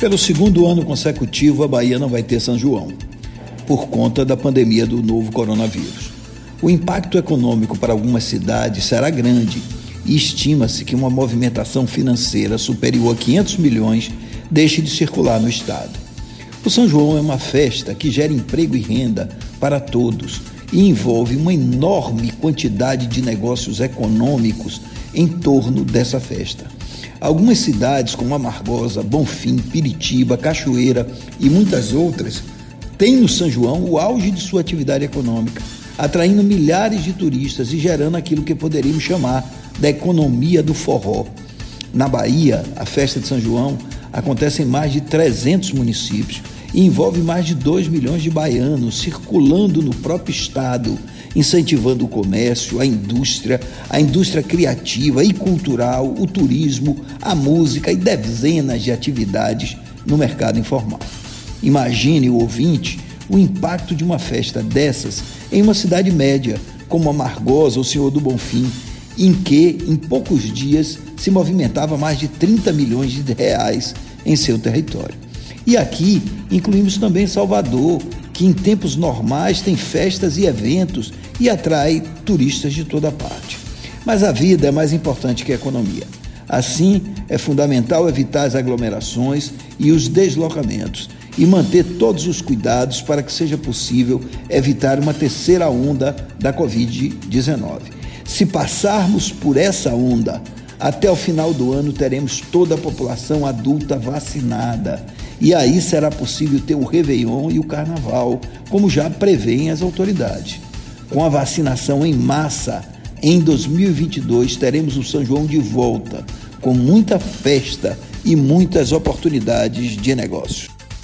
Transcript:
Pelo segundo ano consecutivo, a Bahia não vai ter São João, por conta da pandemia do novo coronavírus. O impacto econômico para algumas cidades será grande e estima-se que uma movimentação financeira superior a 500 milhões deixe de circular no estado. O São João é uma festa que gera emprego e renda para todos e envolve uma enorme quantidade de negócios econômicos em torno dessa festa. Algumas cidades, como Amargosa, Bonfim, Piritiba, Cachoeira e muitas outras, têm no São João o auge de sua atividade econômica, atraindo milhares de turistas e gerando aquilo que poderíamos chamar da economia do forró. Na Bahia, a festa de São João acontece em mais de 300 municípios e envolve mais de 2 milhões de baianos circulando no próprio estado incentivando o comércio, a indústria, a indústria criativa e cultural, o turismo, a música e dezenas de atividades no mercado informal. Imagine o ouvinte o impacto de uma festa dessas em uma cidade média, como Amargosa ou Senhor do Bonfim, em que, em poucos dias, se movimentava mais de 30 milhões de reais em seu território. E aqui incluímos também Salvador, que em tempos normais tem festas e eventos e atrai turistas de toda parte. Mas a vida é mais importante que a economia. Assim, é fundamental evitar as aglomerações e os deslocamentos e manter todos os cuidados para que seja possível evitar uma terceira onda da Covid-19. Se passarmos por essa onda, até o final do ano teremos toda a população adulta vacinada e aí será possível ter o Réveillon e o Carnaval, como já prevêem as autoridades. Com a vacinação em massa, em 2022 teremos o São João de volta, com muita festa e muitas oportunidades de negócio.